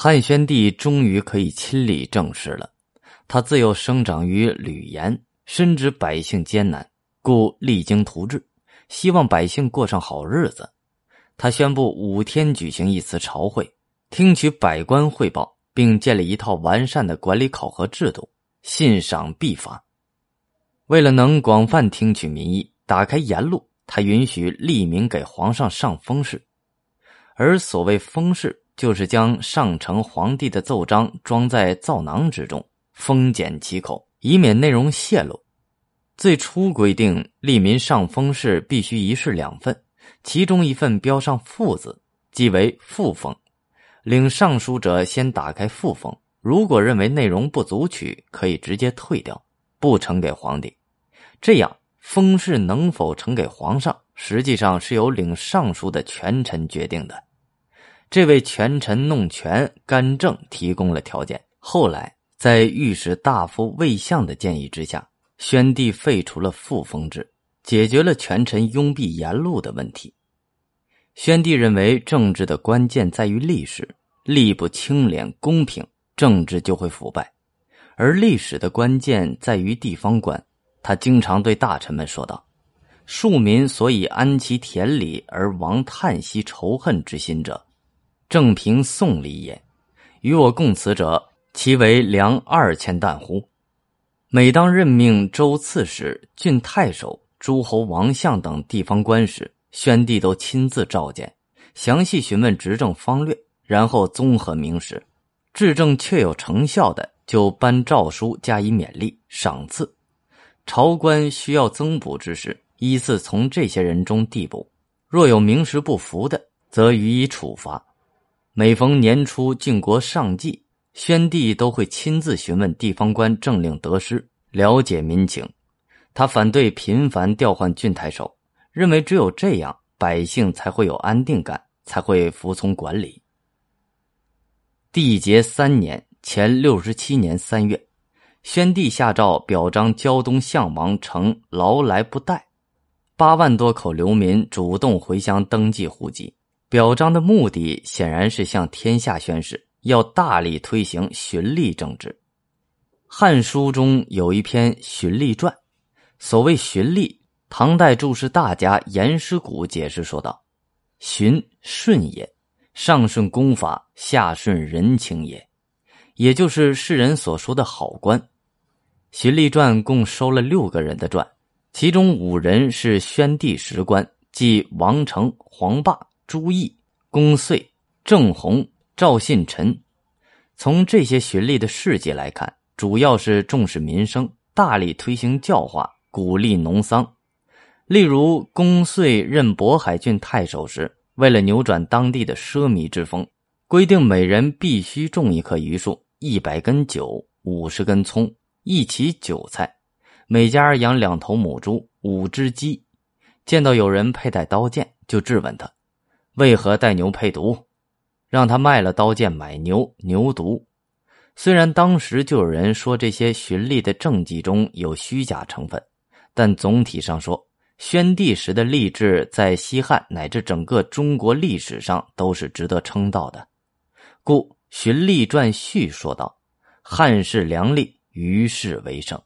汉宣帝终于可以亲理政事了。他自幼生长于吕岩，深知百姓艰难，故励精图治，希望百姓过上好日子。他宣布五天举行一次朝会，听取百官汇报，并建立一套完善的管理考核制度，信赏必罚。为了能广泛听取民意，打开言路，他允许吏民给皇上上封事，而所谓封事，就是将上呈皇帝的奏章装在皂囊之中。封缄其口，以免内容泄露。最初规定，利民上封事必须一式两份，其中一份标上“副”字，即为副封。领尚书者先打开副封，如果认为内容不足取，可以直接退掉，不呈给皇帝。这样，封事能否呈给皇上，实际上是由领尚书的权臣决定的。这位权臣弄权干政提供了条件。后来。在御史大夫魏相的建议之下，宣帝废除了复封制，解决了权臣拥蔽言路的问题。宣帝认为，政治的关键在于历史，吏不清廉公平，政治就会腐败；而历史的关键在于地方官。他经常对大臣们说道：“庶民所以安其田里而亡叹息仇恨之心者，正平宋礼也。与我共此者。”其为粮二千担乎？每当任命州刺史、郡太守、诸侯王相等地方官时，宣帝都亲自召见，详细询问执政方略，然后综合明实，治政确有成效的，就颁诏书加以勉励赏赐。朝官需要增补之时，依次从这些人中递补；若有名实不符的，则予以处罚。每逢年初郡国上祭。宣帝都会亲自询问地方官政令得失，了解民情。他反对频繁调换郡太守，认为只有这样，百姓才会有安定感，才会服从管理。缔节三年（前六十七年三月），宣帝下诏表彰胶东相王成劳来不怠，八万多口流民主动回乡登记户籍。表彰的目的显然是向天下宣誓。要大力推行循吏政治，《汉书》中有一篇《循吏传》。所谓循吏，唐代注释大家严师古解释说道：“循顺也，上顺公法，下顺人情也，也就是世人所说的好官。”《循吏传》共收了六个人的传，其中五人是宣帝时官，即王成、黄霸、朱毅、公遂、郑弘。赵信臣，从这些巡吏的事迹来看，主要是重视民生，大力推行教化，鼓励农桑。例如，公遂任渤海郡太守时，为了扭转当地的奢靡之风，规定每人必须种一棵榆树、一百根韭、五十根葱、一畦韭菜，每家养两头母猪、五只鸡。见到有人佩戴刀剑，就质问他：为何带牛配毒？让他卖了刀剑买牛，牛犊。虽然当时就有人说这些循吏的政绩中有虚假成分，但总体上说，宣帝时的吏治在西汉乃至整个中国历史上都是值得称道的。故《循吏传序》说道：“汉室良吏，于世为盛。”